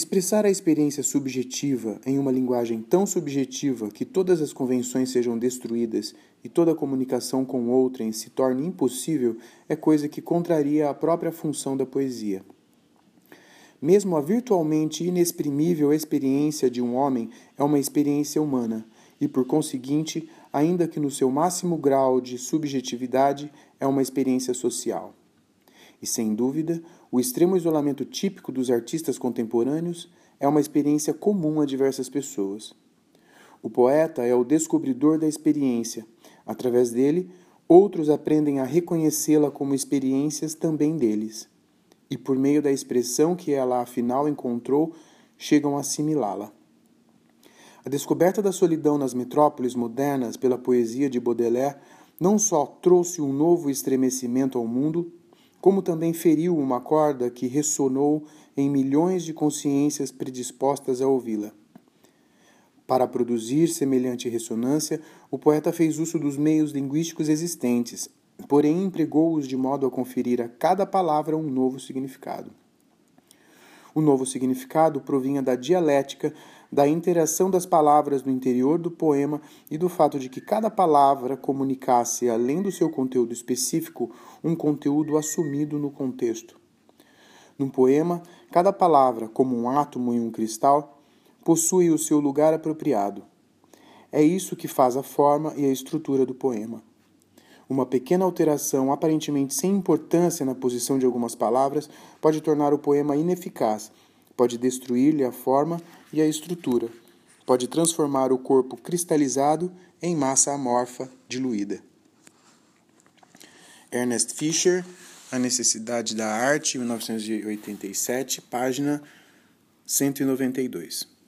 Expressar a experiência subjetiva em uma linguagem tão subjetiva que todas as convenções sejam destruídas e toda comunicação com outrem se torne impossível é coisa que contraria a própria função da poesia. Mesmo a virtualmente inexprimível experiência de um homem é uma experiência humana, e por conseguinte, ainda que no seu máximo grau de subjetividade, é uma experiência social. E sem dúvida, o extremo isolamento típico dos artistas contemporâneos é uma experiência comum a diversas pessoas. O poeta é o descobridor da experiência. Através dele, outros aprendem a reconhecê-la como experiências também deles. E por meio da expressão que ela afinal encontrou, chegam a assimilá-la. A descoberta da solidão nas metrópoles modernas pela poesia de Baudelaire não só trouxe um novo estremecimento ao mundo, como também feriu uma corda que ressonou em milhões de consciências predispostas a ouvi-la. Para produzir semelhante ressonância, o poeta fez uso dos meios linguísticos existentes, porém empregou-os de modo a conferir a cada palavra um novo significado. O novo significado provinha da dialética, da interação das palavras no interior do poema e do fato de que cada palavra comunicasse, além do seu conteúdo específico, um conteúdo assumido no contexto. Num poema, cada palavra, como um átomo em um cristal, possui o seu lugar apropriado. É isso que faz a forma e a estrutura do poema. Uma pequena alteração aparentemente sem importância na posição de algumas palavras pode tornar o poema ineficaz, pode destruir-lhe a forma e a estrutura, pode transformar o corpo cristalizado em massa amorfa diluída. Ernest Fischer, A Necessidade da Arte, 1987, página 192.